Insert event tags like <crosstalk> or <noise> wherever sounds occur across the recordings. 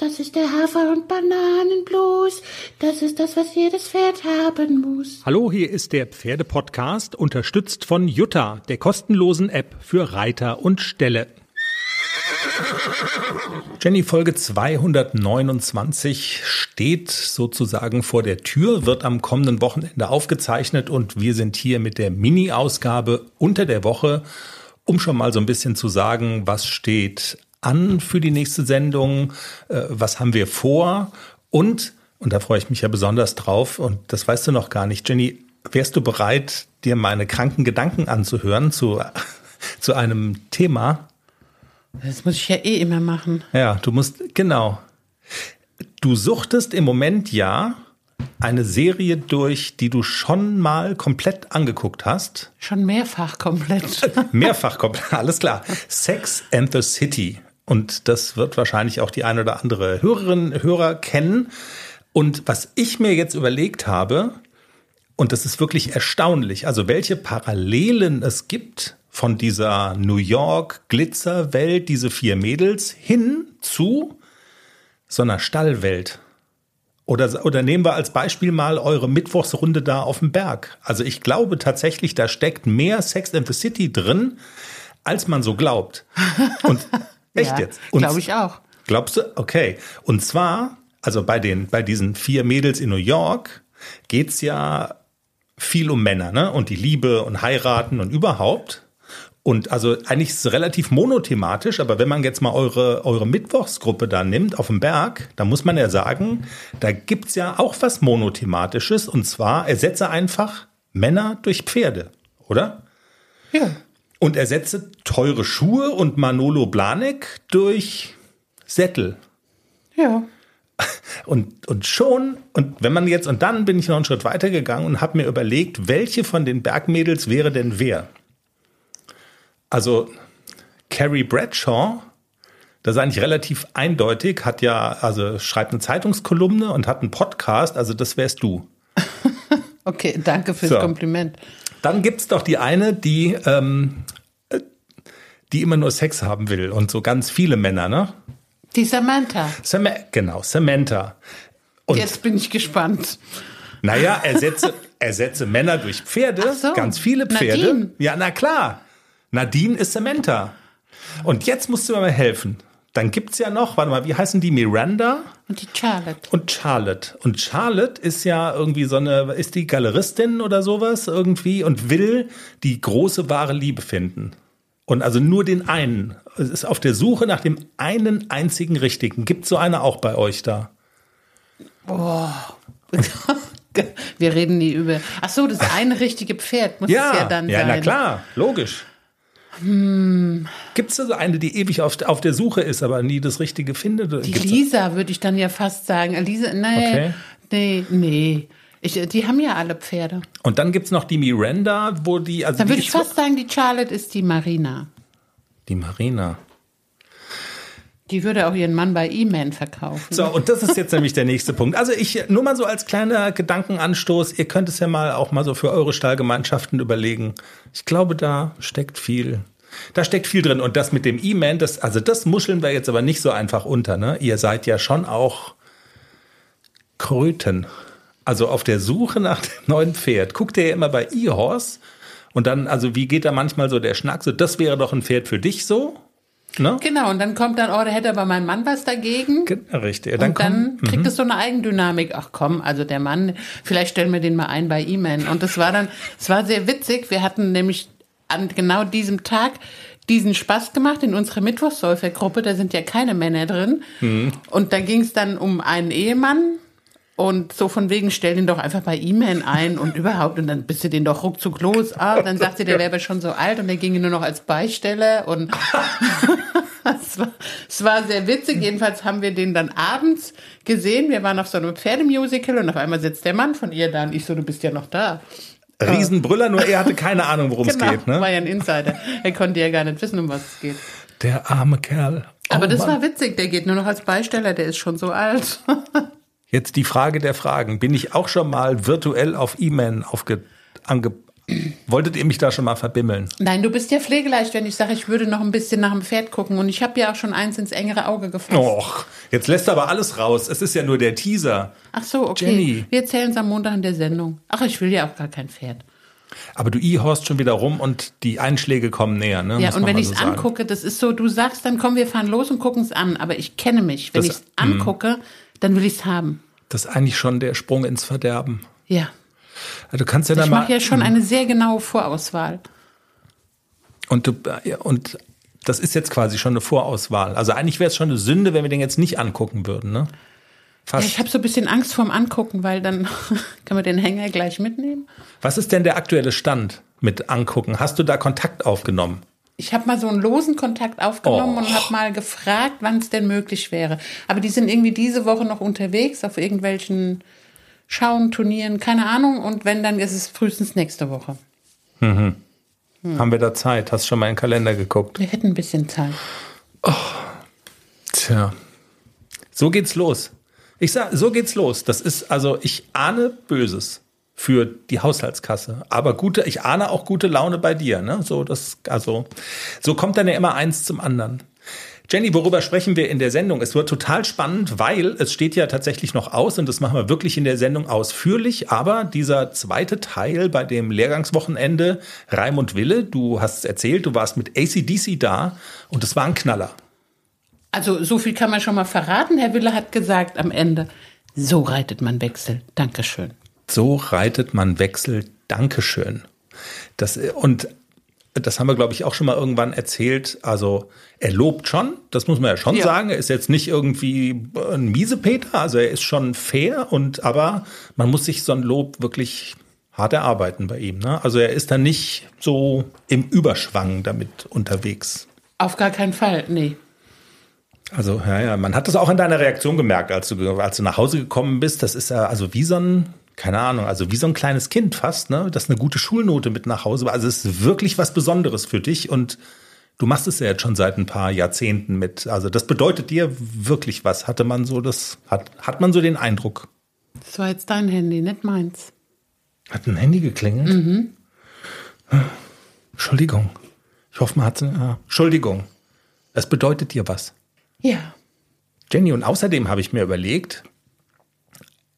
Das ist der Hafer- und Bananenblues. Das ist das, was jedes Pferd haben muss. Hallo, hier ist der Pferdepodcast, unterstützt von Jutta, der kostenlosen App für Reiter und Ställe. Jenny, Folge 229 steht sozusagen vor der Tür, wird am kommenden Wochenende aufgezeichnet und wir sind hier mit der Mini-Ausgabe unter der Woche, um schon mal so ein bisschen zu sagen, was steht an für die nächste Sendung, äh, was haben wir vor und, und da freue ich mich ja besonders drauf und das weißt du noch gar nicht, Jenny, wärst du bereit, dir meine kranken Gedanken anzuhören zu, <laughs> zu einem Thema? Das muss ich ja eh immer machen. Ja, du musst, genau. Du suchtest im Moment ja eine Serie durch, die du schon mal komplett angeguckt hast. Schon mehrfach komplett. <laughs> Mehrfach komplett, <laughs> alles klar. Sex and the City. Und das wird wahrscheinlich auch die eine oder andere Hörerin, Hörer kennen. Und was ich mir jetzt überlegt habe, und das ist wirklich erstaunlich, also welche Parallelen es gibt von dieser New York Glitzerwelt, diese vier Mädels, hin zu so einer Stallwelt. Oder, oder nehmen wir als Beispiel mal eure Mittwochsrunde da auf dem Berg. Also ich glaube tatsächlich, da steckt mehr Sex and the City drin, als man so glaubt. Und Echt ja, jetzt? Glaube ich auch. Glaubst du? Okay. Und zwar, also bei den, bei diesen vier Mädels in New York geht's ja viel um Männer, ne? Und die Liebe und heiraten und überhaupt. Und also eigentlich ist es relativ monothematisch, aber wenn man jetzt mal eure, eure Mittwochsgruppe da nimmt auf dem Berg, dann muss man ja sagen, da gibt's ja auch was monothematisches und zwar ersetze einfach Männer durch Pferde, oder? Ja. Und ersetze teure Schuhe und Manolo Blahnik durch Sättel. Ja. Und, und schon, und wenn man jetzt, und dann bin ich noch einen Schritt weiter gegangen und habe mir überlegt, welche von den Bergmädels wäre denn wer? Also Carrie Bradshaw, das ist eigentlich relativ eindeutig, hat ja, also schreibt eine Zeitungskolumne und hat einen Podcast, also das wärst du. <laughs> okay, danke fürs So. Kompliment. Dann gibt's doch die eine, die, ähm, äh, die immer nur Sex haben will und so ganz viele Männer, ne? Die Samantha. Sam genau, Samantha. Und Jetzt bin ich gespannt. naja, ersetze, ersetze Männer durch Pferde, so, ganz viele Pferde. Nadine. Ja, na klar. Nadine ist Samantha. Und jetzt musst du mir mal helfen. Dann gibt's ja noch, warte mal, wie heißen die? Miranda Und die Charlotte. und Charlotte. Und Charlotte ist ja irgendwie so eine, ist die Galeristin oder sowas irgendwie und will die große wahre Liebe finden. Und also nur den einen. Es ist auf der Suche nach dem einen einzigen richtigen. Gibt so eine auch bei euch da? <laughs> Wir reden nie über. Ach so, das eine richtige Pferd muss es ja dann ja, sein. na klar, logisch. Hm. Gibt es da so eine, die ewig auf, auf der Suche ist, aber nie das Richtige findet? Die Gibt's- Lisa würde ich dann ja fast sagen. Lisa, nee, Okay. nee, nee. Ich, die haben ja alle Pferde. Und dann gibt's noch die Miranda, wo die. Also Dann die würde ich fast sagen, die Charlotte ist die Marina. Die Marina. Die würde auch ihren Mann bei E-Man verkaufen. So, und das ist jetzt nämlich der nächste Punkt. Also ich, nur mal so als kleiner Gedankenanstoß, ihr könnt es ja mal auch mal so für eure Stallgemeinschaften überlegen. Ich glaube, da steckt viel. Da steckt viel drin. Und das mit dem E-Man, das, also das muscheln wir jetzt aber nicht so einfach unter, ne? Ihr seid ja schon auch Kröten. Also auf der Suche nach dem neuen Pferd. Guckt ihr ja immer bei E-Horse. Und dann, also wie geht da manchmal so der Schnack? So, das wäre doch ein Pferd für dich so? Ne? Genau, und dann kommt dann, oh, da hätte aber mein Mann was dagegen. Ge- Richtig. Dann, und dann kommt, mhm. kriegt es so eine Eigendynamik. Ach komm, also der Mann, vielleicht stellen wir den mal ein bei E-Man. Und das war dann, es war sehr witzig. Wir hatten nämlich an genau diesem Tag diesen Spaß gemacht in unserer Mittwochssäufergruppe. Da sind ja keine Männer drin. Mhm. Und da ging es dann um einen Ehemann. Und so von wegen, stell den doch einfach bei E-Man ein und überhaupt. Und dann bist du den doch ruckzuck los. Ah, dann sagte der wäre schon so alt und der ginge nur noch als Beisteller. Und <laughs> es war, es war sehr witzig. Jedenfalls haben wir den dann abends gesehen. Wir waren auf so einem Pferdemusical und auf einmal sitzt der Mann von ihr da und ich so, du bist ja noch da. Riesenbrüller, nur er hatte keine Ahnung, worum Genau, es geht. Ne? war ja ein Insider. Er konnte ja gar nicht wissen, um was es geht. Der arme Kerl. Aber Oh das Mann. war witzig. Der geht nur noch als Beisteller. Der ist schon so alt. <laughs> Jetzt die Frage der Fragen. Bin ich auch schon mal virtuell auf E-Man aufge, ange, Wolltet ihr mich da schon mal verbimmeln? Nein, du bist ja pflegeleicht, wenn ich sage, ich würde noch ein bisschen nach dem Pferd gucken. Und ich habe ja auch schon eins ins engere Auge gefasst. Och, jetzt lässt aber alles raus. Es ist ja nur der Teaser. Ach so, okay. Jenny. Wir erzählen es am Montag in der Sendung. Ach, ich will ja auch gar kein Pferd. Aber du ihorst schon wieder rum und die Einschläge kommen näher, ne? Ja, Muss und wenn ich so es sagen. angucke, das ist so, du sagst dann, komm, wir fahren los und gucken es an. Aber ich kenne mich. Wenn ich es angucke, dann will ich es haben. Das ist eigentlich schon der Sprung ins Verderben. Ja. Also du kannst ja da Ich mache ja schon eine sehr genaue Vorauswahl. Und, du, ja, und das ist jetzt quasi schon eine Vorauswahl. Also eigentlich wäre es schon eine Sünde, wenn wir den jetzt nicht angucken würden, ne? Ja, Fast. ich habe so ein bisschen Angst vorm Angucken, weil dann <laughs> können wir den Hänger gleich mitnehmen. Was ist denn der aktuelle Stand mit angucken? Hast du da Kontakt aufgenommen? Ich habe mal so einen losen Kontakt aufgenommen Oh. und habe mal gefragt, wann es denn möglich wäre. Aber die sind irgendwie diese Woche noch unterwegs auf irgendwelchen Schauen, Turnieren, keine Ahnung. Und wenn, dann ist es frühestens nächste Woche. Hm. Haben wir da Zeit? Hast schon mal in den Kalender geguckt? Wir hätten ein bisschen Zeit. Tja. So geht's los. Ich sag, so geht's los. Das ist, also, ich ahne Böses für die Haushaltskasse. Aber gute, ich ahne auch gute Laune bei dir, ne? So, das, also, so kommt dann ja immer eins zum anderen. Jenny, worüber sprechen wir in der Sendung? Es wird total spannend, weil es steht ja tatsächlich noch aus und das machen wir wirklich in der Sendung ausführlich. Aber dieser zweite Teil bei dem Lehrgangswochenende, Raimund Wille, du hast erzählt, du warst mit ACDC da und es war ein Knaller. Also so viel kann man schon mal verraten. Herr Wille hat gesagt am Ende, so reitet man Wechsel. Dankeschön. So reitet man Wechsel. Dankeschön. Das, und das haben wir, glaube ich, auch schon mal irgendwann erzählt. Also er lobt schon, das muss man ja schon Ja. sagen. Er ist jetzt nicht irgendwie ein Miesepeter, also er ist schon fair und aber man muss sich so ein Lob wirklich hart erarbeiten bei ihm. Ne? Also er ist da nicht so im Überschwang damit unterwegs. Auf gar keinen Fall, nee. Also, ja, ja, man hat das auch in deiner Reaktion gemerkt, als du, als du nach Hause gekommen bist. Das ist ja also wie so ein, keine Ahnung, also wie so ein kleines Kind fast, ne, das eine gute Schulnote mit nach Hause war. Also es ist wirklich was Besonderes für dich und du machst es ja jetzt schon seit ein paar Jahrzehnten mit. Also das bedeutet dir wirklich was. Hatte man so das, hat, hat man so den Eindruck. Das war jetzt dein Handy, nicht meins. Hat ein Handy geklingelt? Entschuldigung. Ich hoffe, man hat, ja, Entschuldigung. Es bedeutet dir was. Ja. Jenny, und außerdem habe ich mir überlegt,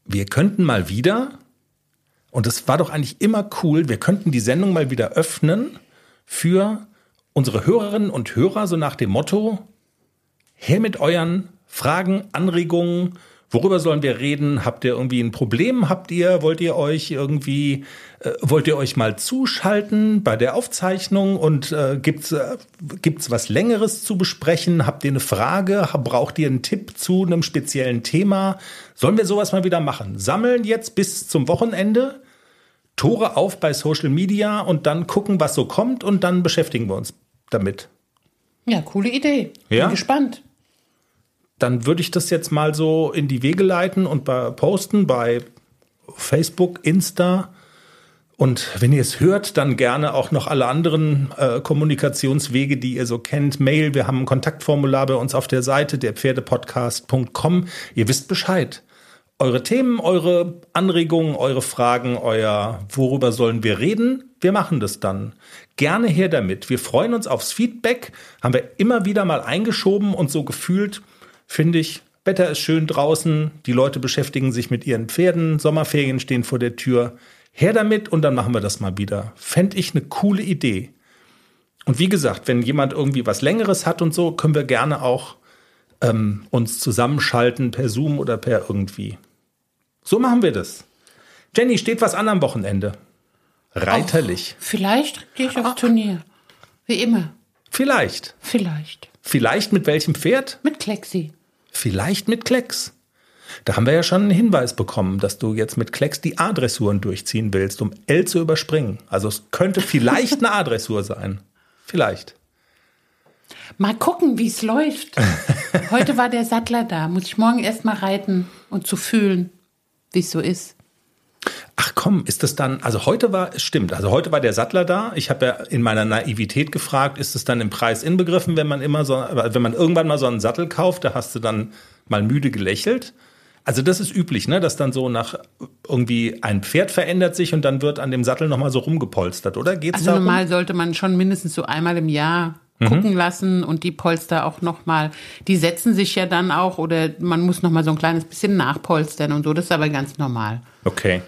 wir könnten mal wieder, und das war doch eigentlich immer cool, wir könnten die Sendung mal wieder öffnen für unsere Hörerinnen und Hörer, so nach dem Motto, her mit euren Fragen, Anregungen, worüber sollen wir reden? Habt ihr irgendwie ein Problem? Habt ihr, wollt ihr euch irgendwie, äh, wollt ihr euch mal zuschalten bei der Aufzeichnung und äh, gibt's äh, gibt's was Längeres zu besprechen? Habt ihr eine Frage? Braucht ihr einen Tipp zu einem speziellen Thema? Sollen wir sowas mal wieder machen? Sammeln jetzt bis zum Wochenende Tore auf bei Social Media und dann gucken, was so kommt und dann beschäftigen wir uns damit. Ja, coole Idee. Ja? Bin gespannt. Dann würde ich das jetzt mal so in die Wege leiten und bei, posten bei Facebook, Insta. Und wenn ihr es hört, dann gerne auch noch alle anderen äh, Kommunikationswege, die ihr so kennt. Mail, wir haben ein Kontaktformular bei uns auf der Seite, der Pferdepodcast.com. Ihr wisst Bescheid. Eure Themen, eure Anregungen, eure Fragen, euer worüber sollen wir reden? Wir machen das dann. Gerne her damit. Wir freuen uns aufs Feedback. Haben wir immer wieder mal eingeschoben und so gefühlt, finde ich, Wetter ist schön draußen, die Leute beschäftigen sich mit ihren Pferden, Sommerferien stehen vor der Tür. Her damit und dann machen wir das mal wieder. Fände ich eine coole Idee. Und wie gesagt, wenn jemand irgendwie was Längeres hat und so, können wir gerne auch ähm, uns zusammenschalten per Zoom oder per irgendwie. So machen wir das. Jenny, steht was an am Wochenende? Reiterlich. Vielleicht gehe ich aufs Turnier. Wie immer. Vielleicht. Vielleicht. Vielleicht mit welchem Pferd? Mit Klexi. Vielleicht mit Klecks. Da haben wir ja schon einen Hinweis bekommen, dass du jetzt mit Klecks die A-Dressuren durchziehen willst, um L zu überspringen. Also es könnte vielleicht eine A-Dressur sein. Vielleicht. Mal gucken, wie es läuft. Heute war der Sattler da. Muss ich morgen erst mal reiten und zu fühlen, wie es so ist. Komm, ist das dann, also heute war, es stimmt, also heute war der Sattler da. Ich habe ja in meiner Naivität gefragt, ist es dann im Preis inbegriffen, wenn man immer so, wenn man irgendwann mal so einen Sattel kauft, da hast du dann mal müde gelächelt. Also das ist üblich, ne, dass dann so nach irgendwie ein Pferd verändert sich und dann wird an dem Sattel nochmal so rumgepolstert, oder? Geht's also darum? normal sollte man schon mindestens so einmal im Jahr mhm. gucken lassen und die Polster auch nochmal, die setzen sich ja dann auch oder man muss nochmal so ein kleines bisschen nachpolstern und so, das ist aber ganz normal. Okay.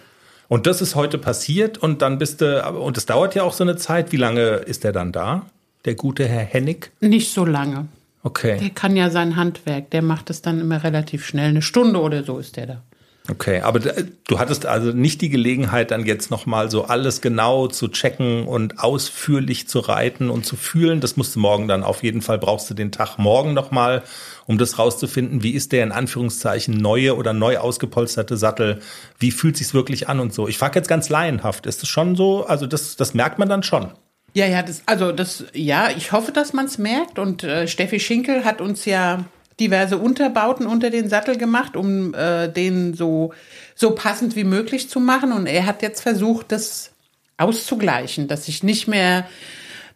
Und das ist heute passiert und dann bist du, und es dauert ja auch so eine Zeit. Wie lange ist der dann da, der gute Herr Hennig? Nicht so lange. Okay. Der kann ja sein Handwerk, der macht es dann immer relativ schnell. Eine Stunde oder so ist der da. Okay, aber du hattest also nicht die Gelegenheit, dann jetzt nochmal so alles genau zu checken und ausführlich zu reiten und zu fühlen. Das musst du morgen dann auf jeden Fall, brauchst du den Tag morgen nochmal, um das rauszufinden. Wie ist der in Anführungszeichen neue oder neu ausgepolsterte Sattel? Wie fühlt sich's wirklich an und so? Ich frage jetzt ganz laienhaft. Ist es schon so? Also das, das merkt man dann schon. Ja, ja, das, also das, ja, ich hoffe, dass man es merkt. Und äh, Steffi Schinkel hat uns ja diverse Unterbauten unter den Sattel gemacht, um äh, den so, so passend wie möglich zu machen. Und er hat jetzt versucht, das auszugleichen, dass ich nicht mehr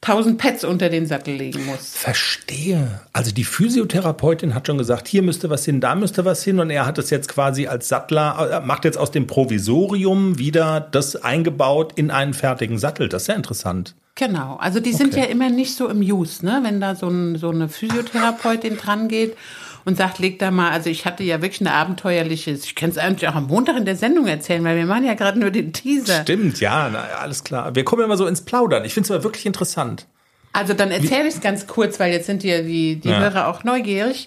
tausend Pads unter den Sattel legen muss. Verstehe. Also die Physiotherapeutin hat schon gesagt, hier müsste was hin, da müsste was hin und er hat es jetzt quasi als Sattler, äh, macht jetzt aus dem Provisorium wieder das eingebaut in einen fertigen Sattel. Das ist ja interessant. Genau, also die sind okay. ja immer nicht so im Use, ne? wenn da so, ein, so eine Physiotherapeutin dran geht und sagt, leg da mal, also ich hatte ja wirklich eine abenteuerliche, ich kann es eigentlich auch am Montag in der Sendung erzählen, weil wir machen ja gerade nur den Teaser. Stimmt, ja, na, alles klar. Wir kommen immer so ins Plaudern. Ich finde es aber wirklich interessant. Also dann erzähle ich es ganz kurz, weil jetzt sind ja die, die ja. Hörer auch neugierig.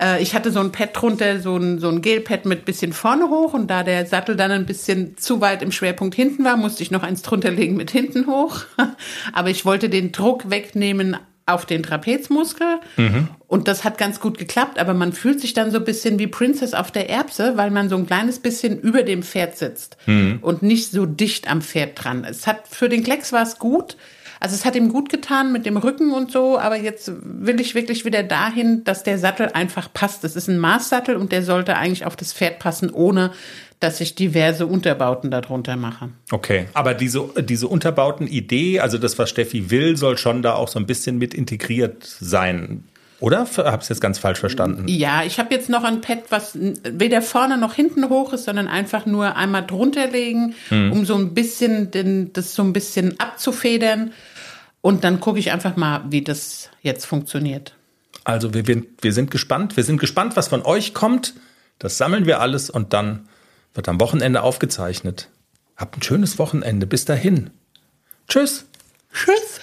Äh, ich hatte so ein Pad drunter, so ein, so ein Gelpad mit bisschen vorne hoch und da der Sattel dann ein bisschen zu weit im Schwerpunkt hinten war, musste ich noch eins drunter legen mit hinten hoch. <laughs> Aber ich wollte den Druck wegnehmen auf den Trapezmuskel mhm. und das hat ganz gut geklappt, aber man fühlt sich dann so ein bisschen wie Princess auf der Erbse, weil man so ein kleines bisschen über dem Pferd sitzt mhm. und nicht so dicht am Pferd dran. Es hat für den Klecks war es gut, also es hat ihm gut getan mit dem Rücken und so, aber jetzt will ich wirklich wieder dahin, dass der Sattel einfach passt. Es ist ein Maßsattel und der sollte eigentlich auf das Pferd passen, ohne dass ich diverse Unterbauten darunter mache. Okay, aber diese, diese Unterbauten-Idee, also das, was Steffi will, soll schon da auch so ein bisschen mit integriert sein. Oder habe ich es jetzt ganz falsch verstanden? Ja, ich habe jetzt noch ein Pad, was weder vorne noch hinten hoch ist, sondern einfach nur einmal drunter legen, hm. um so ein bisschen den, das so ein bisschen abzufedern. Und dann gucke ich einfach mal, wie das jetzt funktioniert. Also wir, wir, wir sind gespannt. Wir sind gespannt, was von euch kommt. Das sammeln wir alles und dann wird am Wochenende aufgezeichnet. Habt ein schönes Wochenende. Bis dahin. Tschüss. Tschüss.